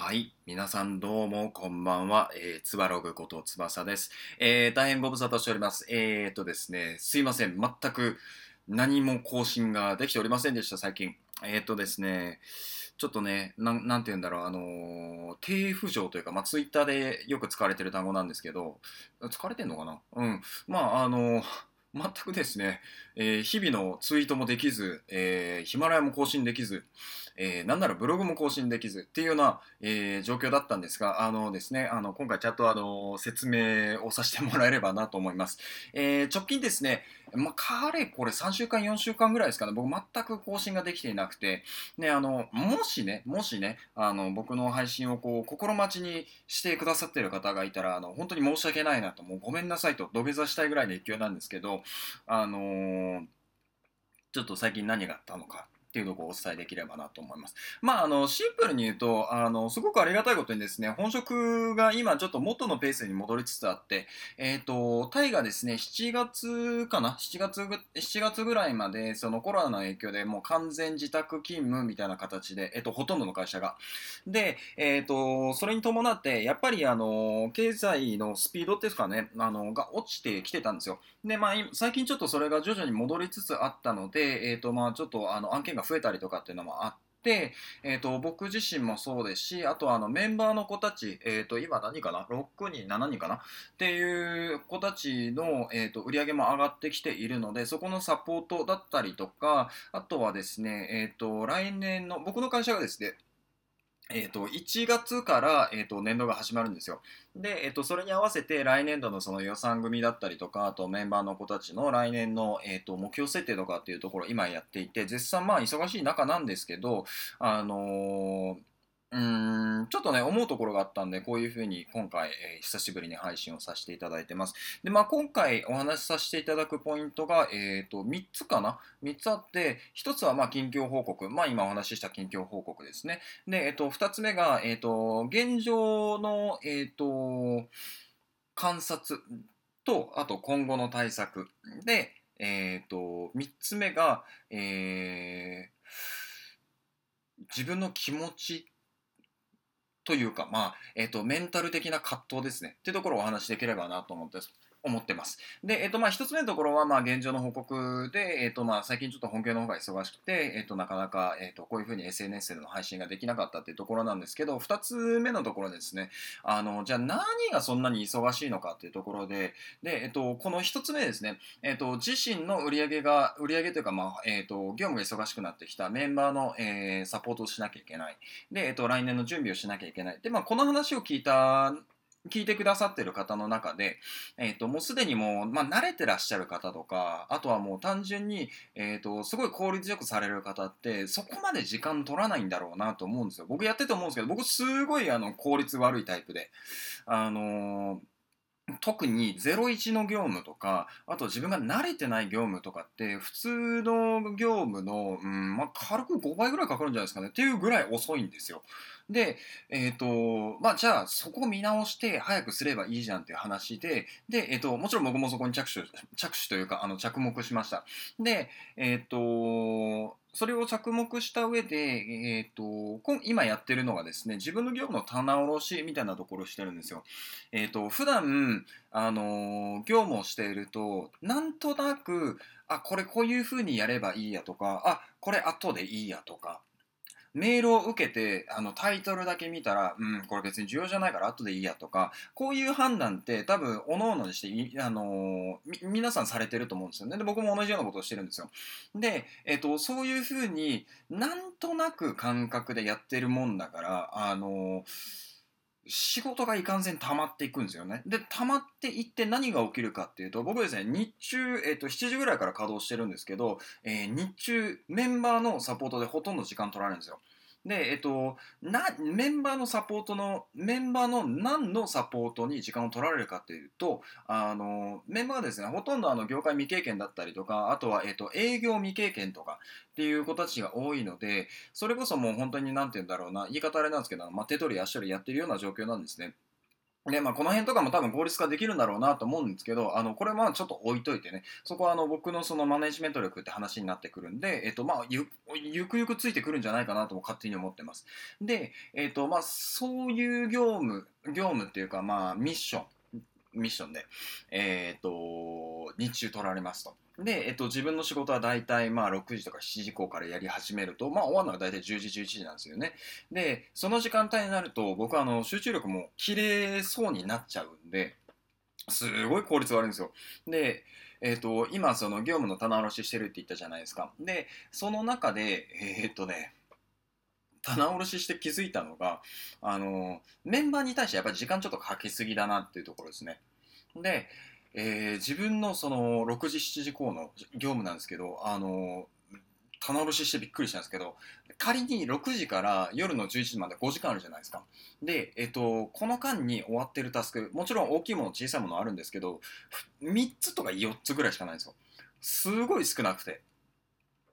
はい。皆さんどうもこんばんは。えー、つばログことつばさです。えー、大変ご無沙汰しております。えーとですね、すいません。全く何も更新ができておりませんでした、最近。えーとですね、ちょっとね、なんなんて言うんだろう、あのー低浮上というか、まあ、ツイッターでよく使われてる単語なんですけど、使われてんのかな？うん。まあ、あのー全くですね、えー日々のツイートもできず、えーヒマラヤも更新できず、えーなんならブログも更新できずっていうような、えー状況だったんですが、あのですね、あの今回ちゃんとあの説明をさせてもらえればなと思います。えー直近ですね、まあ、かれこれ3週間、4週間ぐらいですかね、僕全く更新ができていなくて、ね、あの、もしね、もしね、あの、僕の配信をこう、心待ちにしてくださってる方がいたら、あの、本当に申し訳ないなと、もうごめんなさいと土下座したいぐらいの勢いなんですけど、あのーちょっと最近何があったのかっていうとこをお伝えできればなと思います。まあ、あの、シンプルに言うと、あの、すごくありがたいことにですね、本職が今ちょっと元のペースに戻りつつあって、えっ、と、タイがですね、7月かな ?7 月ぐ、7月ぐらいまで、そのコロナの影響でもう完全自宅勤務みたいな形で、えっ、と、ほとんどの会社が。で、えっ、と、それに伴って、やっぱりあの、経済のスピードっていうかね、あの、が落ちてきてたんですよ。で、まあ、最近ちょっとそれが徐々に戻りつつあったので、えっ、と、まあ、ちょっとあの、案件がが増えたりとかっていうのもあって、えー、と僕自身もそうですしあとあのメンバーの子たち、えー、と今何かな？6人7人かな？っていう子たちの、えー、と売り上げも上がってきているのでそこのサポートだったりとかあとはですね、えー、と来年の僕の会社がですねえー、と1月から、えー、と年度が始まるんですよ。で、えー、とそれに合わせて来年度のその予算組だったりとかあとメンバーの子たちの来年の、えー、と目標設定とかっていうところ今やっていて絶賛まあ忙しい中なんですけど、あのーちょっとね思うところがあったんでこういうふうに今回、えー久しぶりに配信をさせていただいてます。でまあ今回お話しさせていただくポイントが、えー、と3つかな？3つあって1つはまあ近況報告。まあ今お話しした近況報告ですね。で、えっと、2つ目が、えっと、現状の、えっと、観察と、あと今後の対策。で、えっと、3つ目が、え自分の気持ちというか、まあ、えっと、メンタル的な葛藤ですね。っていうところをお話しできればなと思ってます思ってます。で、えっと、まあ、一つ目のところは、まあ、現状の報告で、えっと、まあ、最近ちょっと本業の方が忙しくて、えっと、なかなか、えっと、こういうふうに SNS での配信ができなかったっていうところなんですけど、二つ目のところですね、あの、じゃあ何がそんなに忙しいのかっていうところで、で、えっと、この一つ目ですね、えっと、自身の売り上げが、売り上げというか、まあ、えっと、業務が忙しくなってきたメンバーの、えーサポートをしなきゃいけない。で、えっと、来年の準備をしなきゃいけない。で、まあ、この話を聞いた、聞いてくださってる方の中で、えっともうすでにもう、まあ、慣れてらっしゃる方とかあとはもう単純に、えっとすごい効率よくされる方ってそこまで時間取らないんだろうなと思うんですよ僕やってて思うんですけど僕すごいあの効率悪いタイプであのー特に01の業務とかあと自分が慣れてない業務とかって普通の業務の、うんまあ、軽く5倍ぐらいかかるんじゃないですかねっていうぐらい遅いんですよ。で、えっ、と、まあ、じゃあ、そこ見直して早くすればいいじゃんっていう話で、で、えっ、と、もちろん僕もそこに着手、着手というか、あの、着目しました。で、えっ、と、それを着目した上で、えっ、と、今やってるのがですね、自分の業務の棚卸しみたいなところをしてるんですよ。えっ、と、普段、あの業務をしていると、なんとなく、あ、これこういう風にやればいいやとか、あ、これ後でいいやとか、メールを受けてあのタイトルだけ見たら、うん、これ別に重要じゃないから後でいいやとか、こういう判断って多分、おのおのにして、あのー皆さんされてると思うんですよね。で、僕も同じようなことをしてるんですよ。で、えっ、と、そういうふうになんとなく感覚でやってるもんだから、あのー仕事がいかんせん溜まっていくんですよね。で、溜まっていって何が起きるかっていうと、僕ですね、日中、えっ、と、7時ぐらいから稼働してるんですけど、えー日中、メンバーのサポートでほとんど時間取られるんですよ。で、えっと、な、メンバーのサポートの、メンバーの何のサポートに時間を取られるかというと、あの、メンバーはですね、ほとんどあの、業界未経験だったりとか、あとは、えっと、営業未経験とかっていう子たちが多いので、それこそもう本当に何て言うんだろうな、言い方あれなんですけど、まあ、手取り足取りやってるような状況なんですね。で、まあ、この辺とかも多分効率化できるんだろうなと思うんですけど、あの、これはちょっと置いといてね、そこはあの、僕のそのマネジメント力って話になってくるんで、えっと、まあ、ゆ、ゆくゆくついてくるんじゃないかなとも勝手に思ってます。で、えっと、まあ、そういう業務、業務っていうか、まあ、ミッション、ミッションで、えっと、日中取られますと。で、えっと、自分の仕事は大体まあ6時とか7時以降からやり始めると、まあ終わるのが大体10時、11時なんですよね。で、その時間帯になると、僕はあの集中力も切れそうになっちゃうんで、すごい効率悪いんですよ。で、えっ、と、今その業務の棚卸ししてるって言ったじゃないですか。で、その中で、えっ、とね、棚卸しして気づいたのが、あの、メンバーに対してやっぱり時間ちょっとかけすぎだなっていうところですね。で、えー、自分のその6時7時以降の業務なんですけどあの棚卸ししてびっくりしたんですけど仮に6時から夜の11時まで5時間あるじゃないですか。で、えっと、この間に終わってるタスクもちろん大きいもの小さいものあるんですけど3つとか4つぐらいしかないんですよ。すごい少なくて。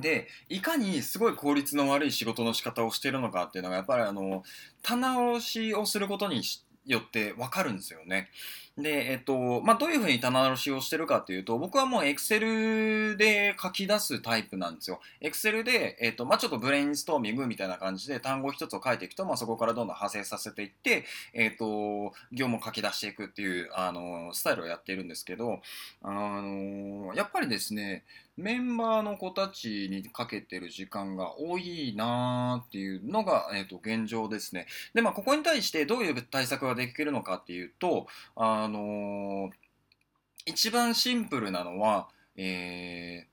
でいかにすごい効率の悪い仕事の仕方をしてるのかっていうのがやっぱりあの棚卸しをすることによって分かるんですよね。で、えっと、まあ、どういうふうに棚卸しをしてるかというと、僕はもう Excel で書き出すタイプなんですよ。Excel で、えっと、まあ、ちょっとブレインストーミングみたいな感じで単語一つを書いていくと、まあ、そこからどんどん派生させていって、えっと、業務を書き出していくっていう、あの、スタイルをやっているんですけど、あの、やっぱりですね、メンバーの子たちにかけてる時間が多いなーっていうのが、えっと、現状ですね。で、まあ、ここに対してどういう対策ができるのかっていうと、あのー、一番シンプルなのは、え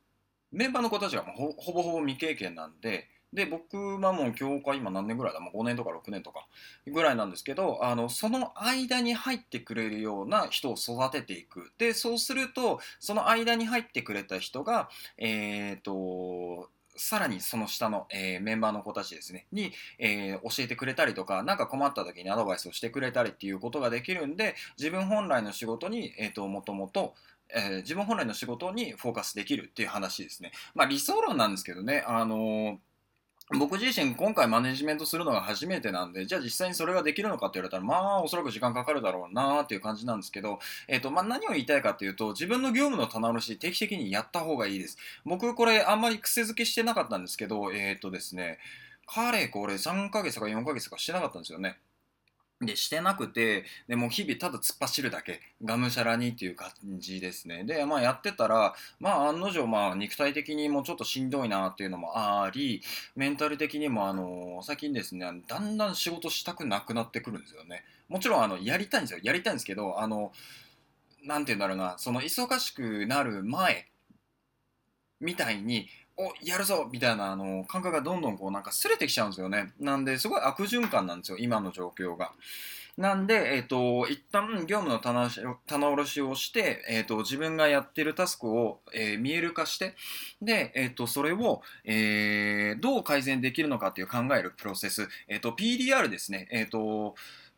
ー、メンバーの子たちがほほぼほぼ未経験なんで、で、僕はもう教会今何年ぐらいだ？もう5年とか6年とかぐらいなんですけど、あの、その間に入ってくれるような人を育てていく。で、そうすると、その間に入ってくれた人が、えっ、ー、と、さらにその下の、えー、メンバーの子たちですね、に、えー、教えてくれたりとか、何か困った時にアドバイスをしてくれたりっていうことができるんで、自分本来の仕事に、えっ、ー、と、もともと、えー、自分本来の仕事にフォーカスできるっていう話ですね。まあ理想論なんですけどね、あのー僕自身今回マネジメントするのが初めてなんで、じゃあ実際にそれができるのかって言われたら、まあおそらく時間かかるだろうなっていう感じなんですけど、えっ、ー、と、まあ何を言いたいかっていうと、自分の業務の棚卸し定期的にやった方がいいです。僕これあんまり癖づけしてなかったんですけど、えっ、ー、とですね、かれこれ3ヶ月か4ヶ月かしてなかったんですよね。で、してなくて、でも日々ただ突っ走るだけ、がむしゃらにっていう感じですね。で、まあやってたら、まあ案の定、まあ肉体的にもちょっとしんどいなっていうのもあり、メンタル的にもあの、最近ですね、だんだん仕事したくなくなってくるんですよね。もちろんあの、やりたいんですよ。やりたいんですけど、あの、なんて言うんだろうな、その忙しくなる前、みたいにおやるぞみたいなあの感覚がどんどんこうなんかすれてきちゃうんですよね。なんですごい悪循環なんですよ、今の状況が。なんで、えっ、ー、と、一旦業務の棚棚卸しをして、えっ、ー、と、自分がやってるタスクを、えー、見える化して、で、えっ、と、それを、えどう改善できるのかっていう考えるプロセス、えっ、と、PDR ですね、えっ、と、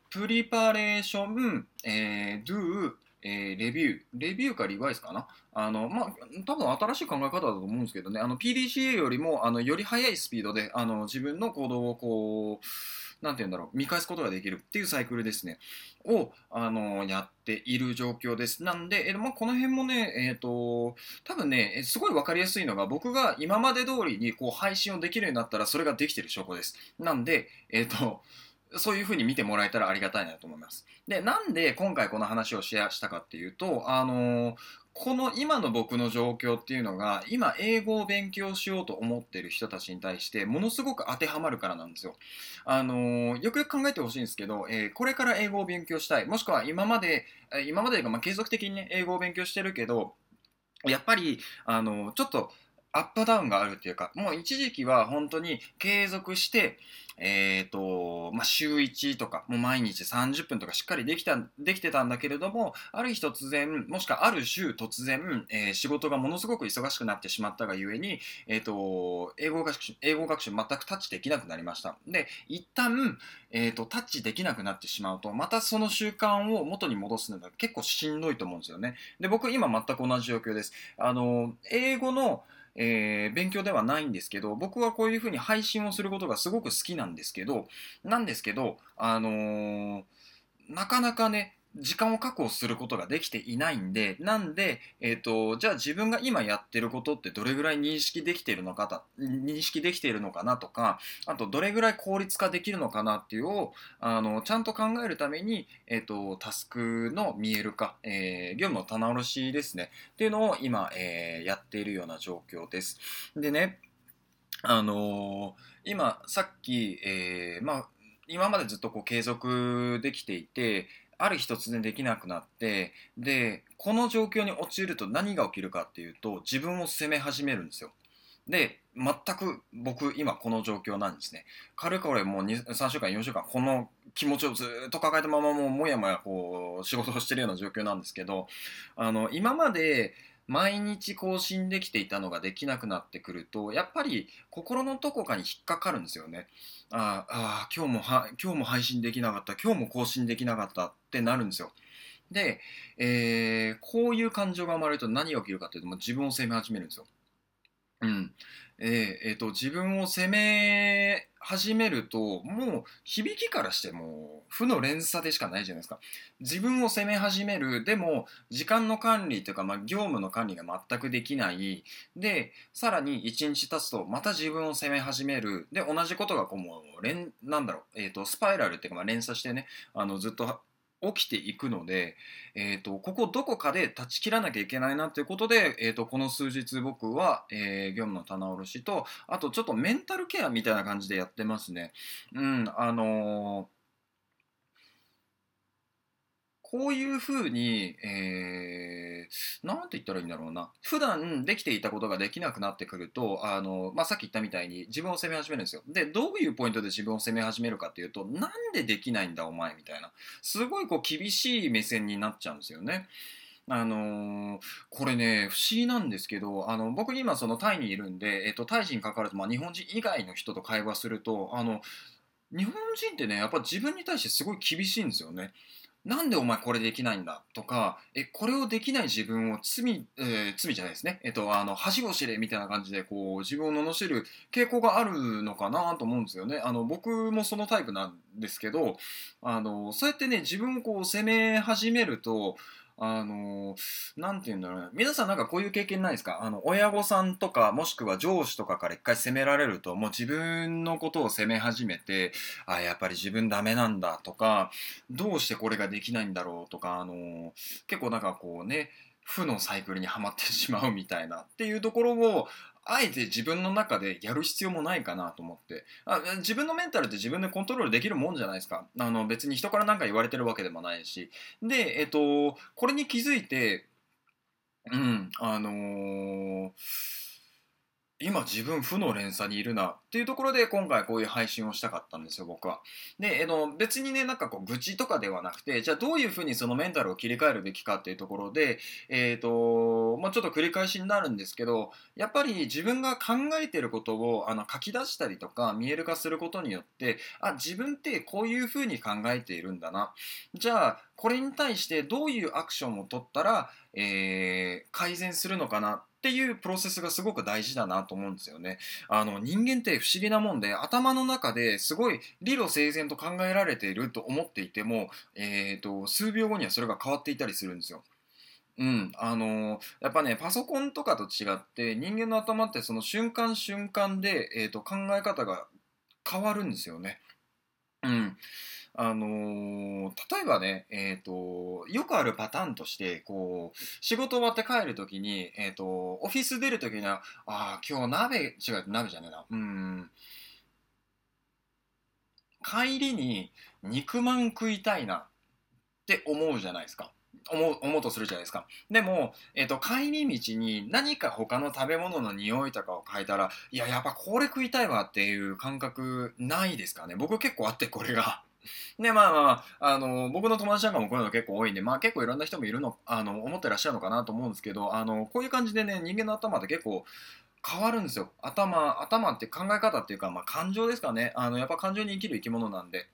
プリパレーション、えー、do、えー、レビュー、レビューかリバイスかな？あの、まあ、多分新しい考え方だと思うんですけどね、あの、PDCA よりも、あの、より速いスピードで、あの、自分の行動をこう、なんて言うんだろう、見返すことができるっていうサイクルですね、を、あの、やっている状況です。なんで、えまあ、この辺もね、えっ、ー、と、多分ね、すごいわかりやすいのが、僕が今まで通りにこう配信をできるようになったら、それができてる証拠です。なんで、えっ、ー、と、そういうふうに見てもらえたらありがたいなと思います。で、なんで今回この話をシェアしたかっていうと、あのー、この今の僕の状況っていうのが、今英語を勉強しようと思ってる人たちに対して、ものすごく当てはまるからなんですよ。あのー、よくよく考えてほしいんですけど、えー、これから英語を勉強したい。もしくは今まで、今までが、まあ、継続的にね、英語を勉強してるけど、やっぱり、あのちょっと、アップダウンがあるっていうか、もう一時期は本当に継続して、えっ、ー、と、まあ、週1とか、もう毎日30分とかしっかりできた、できてたんだけれども、ある日突然、もしくはある週突然、えー、仕事がものすごく忙しくなってしまったがゆえに、えっ、ー、と、英語学習、英語学習全くタッチできなくなりました。で、一旦、えっ、と、タッチできなくなってしまうと、またその習慣を元に戻すのが結構しんどいと思うんですよね。で、僕今全く同じ状況です。あの、英語の、えー、勉強ではないんですけど、僕はこういうふうに配信をすることがすごく好きなんですけど、なんですけど、あのー、なかなかね、時間を確保することができていないんで、なんで、えっ、ー、と、じゃあ自分が今やってることってどれぐらい認識できているのか認識できているのかなとか、あとどれぐらい効率化できるのかなっていうを、あの、ちゃんと考えるために、えっ、ー、と、タスクの見える化、えー、業務の棚卸しですね、っていうのを今、えー、やっているような状況です。でね、あの今、さっき、えまあ、今までずっとこう継続できていて、ある日突然できなくなってでこの状況に陥ると何が起きるかっていうと自分を責め始めるんですよ。で全く僕今この状況なんですね。かれこれもう3週間4週間この気持ちをずっと抱えたままもうもやもやこう仕事をしてるような状況なんですけどあの今まで毎日更新できていたのができなくなってくるとやっぱり心のどこかに引っかかるんですよね。ああ今日もは今日も配信できなかった今日も更新できなかったってなるんですよ。で、えー、こういう感情が生まれると何が起きるかというともう自分を責め始めるんですよ。うん。えー、えー、と、自分を責め始めると、もう響きからしても負の連鎖でしかないじゃないですか。自分を責め始める。でも、時間の管理というか、まあ、業務の管理が全くできない。で、さらに1日経つと、また自分を責め始める。で、同じことがこう、もう、連、なんだろう、えっ、ー、と、スパイラルっていうか、まあ、連鎖してね、あの、ずっと起きていくので、えーと、ここどこかで断ち切らなきゃいけないなということで、えーと、この数日僕は、えー、業務の棚卸しとあとちょっとメンタルケアみたいな感じでやってますね。うんあのーこういうふうに、えー、なんて言ったらいいんだろうな。普段できていたことができなくなってくると、あの、まあ、さっき言ったみたいに自分を責め始めるんですよ。で、どういうポイントで自分を責め始めるかっていうと、なんでできないんだお前みたいな。すごいこう厳しい目線になっちゃうんですよね。あのー、これね、不思議なんですけど、あの、僕今そのタイにいるんで、えっ、と、タイ人に関わらず、まあ、日本人以外の人と会話すると、あの、日本人ってね、やっぱ自分に対してすごい厳しいんですよね。なんでお前これできないんだとか、え、これをできない自分を罪、えー、罪じゃないですね。えっと、あの、恥を知れみたいな感じで、こう、自分を罵る傾向があるのかなと思うんですよね。あの、僕もそのタイプなんですけど、あの、そうやってね、自分をこう、責め始めると、あのなんて言うんだろうね。皆さんなんかこういう経験ないですか？あの、親御さんとか、もしくは上司とかから一回責められると、もう自分のことを責め始めて、あ、やっぱり自分ダメなんだとか、どうしてこれができないんだろうとか、あの結構なんかこうね、負のサイクルにはまってしまうみたいなっていうところをあえて自分の中でやる必要もないかなと思って。あ自分のメンタルって自分でコントロールできるもんじゃないですか。あの別に人から何か言われてるわけでもないし。でえっとこれに気づいてうんあのー今自分負の連鎖にいるなっていうところで今回こういう配信をしたかったんですよ僕は。で、えの別にねなんかこう愚痴とかではなくてじゃあどういうふうにそのメンタルを切り替えるべきかっていうところでえっ、ー、とまあちょっと繰り返しになるんですけどやっぱり自分が考えてることをあの書き出したりとか見える化することによってあ自分ってこういうふうに考えているんだなじゃあこれに対してどういうアクションを取ったら、えー、改善するのかなっていうプロセスがすごく大事だなと思うんですよね。あの人間って不思議なもんで頭の中ですごい理路整然と考えられていると思っていても、えーと、数秒後にはそれが変わっていたりするんですよ。うん、あのー、やっぱねパソコンとかと違って人間の頭ってその瞬間瞬間で、えーと考え方が変わるんですよね。うん、あのー、例えばね、えっ、ー、と、よくあるパターンとして、こう、仕事終わって帰るときに、えっ、ー、と、オフィス出るときには、ああ、今日鍋、違う、鍋じゃねえな。うん。帰りに肉まん食いたいなって思うじゃないですか。思う、思うとするじゃないですか。でも、えっ、と、帰り道に何か他の食べ物の匂いとかを嗅いだら、いや、やっぱこれ食いたいわっていう感覚ないですかね。僕結構あって、これが。で、まあまあ、あの、僕の友達なんかもこういうの結構多いんで、まあ結構いろんな人もいるの、あの、思ってらっしゃるのかなと思うんですけど、あの、こういう感じでね、人間の頭って結構、変わるんですよ。頭、頭って考え方っていうか、まあ感情ですかね。あの、やっぱ感情に生きる生き物なんで。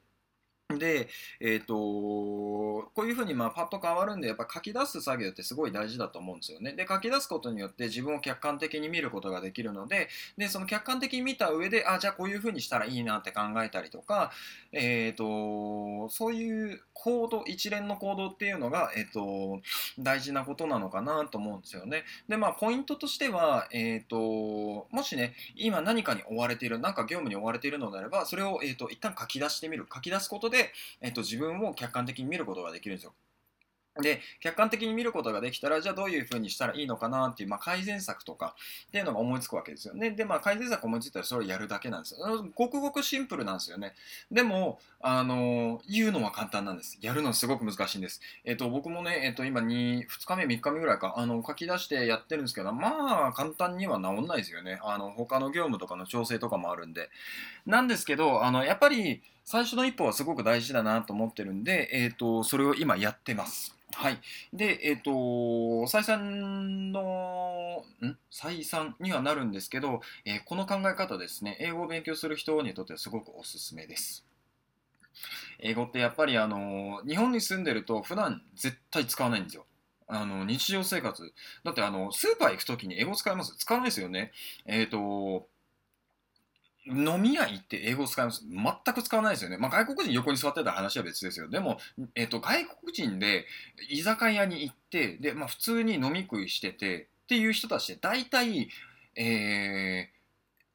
で、えっ、とこういうふうにまあパッと変わるんで、やっぱ書き出す作業ってすごい大事だと思うんですよね。で、書き出すことによって自分を客観的に見ることができるので、で、その客観的に見た上で、あ、じゃあこういうふうにしたらいいなって考えたりとか、えっ、とそういう行動、一連の行動っていうのが、えっ、と大事なことなのかなと思うんですよね。で、まあ、ポイントとしては、えっ、ともしね、今何かに追われている、なんか業務に追われているのであれば、それを、えっ、と、一旦書き出してみる。書き出すことで、でえっと、自分を客観的に見ることができるんですよ。で、客観的に見ることができたら、じゃあどういうふうにしたらいいのかなっていう、まあ、改善策とかっていうのが思いつくわけですよね。で、まあ、改善策思いついたらそれをやるだけなんですよ。ごくごくシンプルなんですよね。でも、あの、言うのは簡単なんです。やるのはすごく難しいんです。えっ、と、僕もね、えっ、と、今2、2日目、3日目ぐらいか、あの、書き出してやってるんですけど、まあ、簡単には治んないですよね。あの、他の業務とかの調整とかもあるんで。なんですけど、あの、やっぱり、最初の一歩はすごく大事だなと思ってるんで、えっ、と、それを今やってます。はい。で、えっ、ー、と、再三の、ん？再三にはなるんですけど、えー、この考え方ですね、英語を勉強する人にとってはすごくおすすめです。英語ってやっぱりあの、日本に住んでると普段絶対使わないんですよ。あの、日常生活。だってあの、スーパー行くときに英語使います？使わないですよね。えっ、ー、と、飲み屋行って英語使います全く使わないですよね。まあ、外国人横に座ってた話は別ですよ。でも、えっ、と、外国人で居酒屋に行って、で、まあ、普通に飲み食いしててっていう人たちって大体、えー、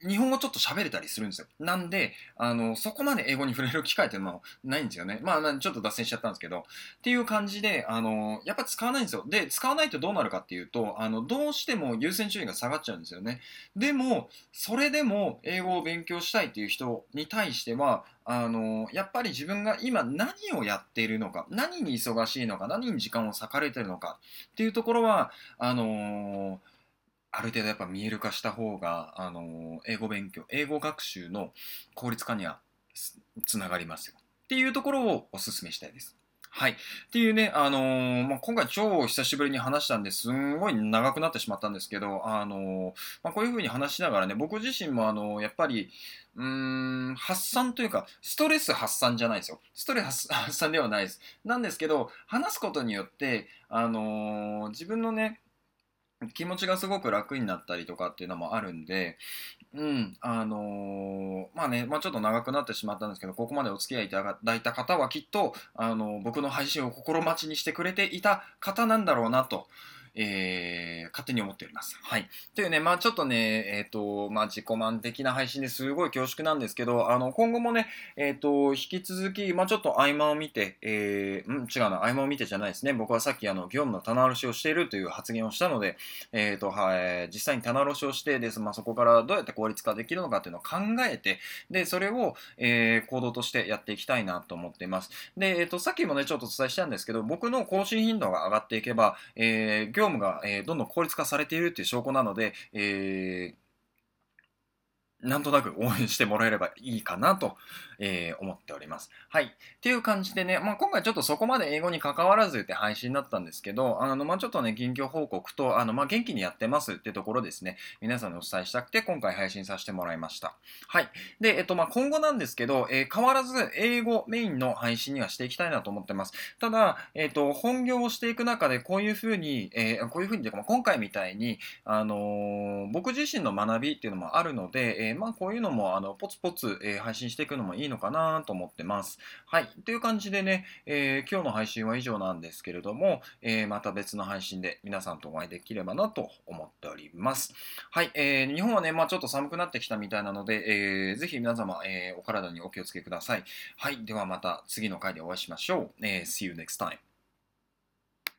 日本語ちょっと喋れたりするんですよ。なんで、あの、そこまで英語に触れる機会っていうのはないんですよね。まあ、ちょっと脱線しちゃったんですけど、っていう感じで、あの、やっぱ使わないんですよ。で、使わないとどうなるかっていうと、あの、どうしても優先順位が下がっちゃうんですよね。でも、それでも英語を勉強したいっていう人に対しては、あの、やっぱり自分が今何をやっているのか、何に忙しいのか、何に時間を割かれてるのかっていうところは、あのーある程度やっぱ見える化した方が、あの英語勉強、英語学習の効率化にはつながりますよ。っていうところをお勧めしたいです。はい。っていうね、あのー、まあ、今回超久しぶりに話したんですんごい長くなってしまったんですけど、あのー、まあ、こういう風に話しながらね、僕自身もあのー、やっぱり、うーん、発散というか、ストレス発散じゃないですよ。ストレス発散ではないです。なんですけど、話すことによって、あの自分のね、気持ちがすごく楽になったりとかっていうのもあるんで、うん、あのー、まあね、まあちょっと長くなってしまったんですけど、ここまでお付き合いいただいた方はきっと、あのー、僕の配信を心待ちにしてくれていた方なんだろうなとえー、勝手に思っております。はい。というね、まあちょっとね、えっ、ー、と、まあ自己満的な配信ですごい恐縮なんですけど、あの、今後もね、えっ、ー、と、引き続き、まあちょっと合間を見て、えー、うん違うな、合間を見てじゃないですね。僕はさっきあの、業務の棚卸しをしているという発言をしたので、えっ、と、はい、実際に棚卸しをしてです、まあそこからどうやって効率化できるのかっていうのを考えて、で、それを、えー、行動としてやっていきたいなと思っています。で、えっ、と、さっきもね、ちょっとお伝えしたんですけど、僕の更新頻度が上がっていけば、えー、業務が、え、どんどん効率化されているっていう証拠なので、えーなんとなく応援してもらえればいいかなと、えー、思っております。はい。っていう感じでね、まあ、今回ちょっとそこまで英語に関わらずって配信だったんですけど、あの、まあ、ちょっとね、近況報告と、あの、まあ、元気にやってますってところですね、皆さんにお伝えしたくて、今回配信させてもらいました。はい。で、えっと、まあ、今後なんですけど、えー、変わらず英語メインの配信にはしていきたいなと思ってます。ただ、えっと、本業をしていく中で、こういうふうに、えー、こういうふうにというか、今回みたいに、あの、僕自身の学びっていうのもあるので、え、まあ、こういうのも、あの、ポツポツ、えー、配信していくのもいいのかなと思ってます。はい。という感じでね、えー、今日の配信は以上なんですけれども、えー、また別の配信で皆さんとお会いできればなと思っております。はい。えー、日本はね、まあちょっと寒くなってきたみたいなので、えー、ぜひ皆様、えー、お体にお気をつけください。はい。ではまた次の回でお会いしましょう。え、See you next time.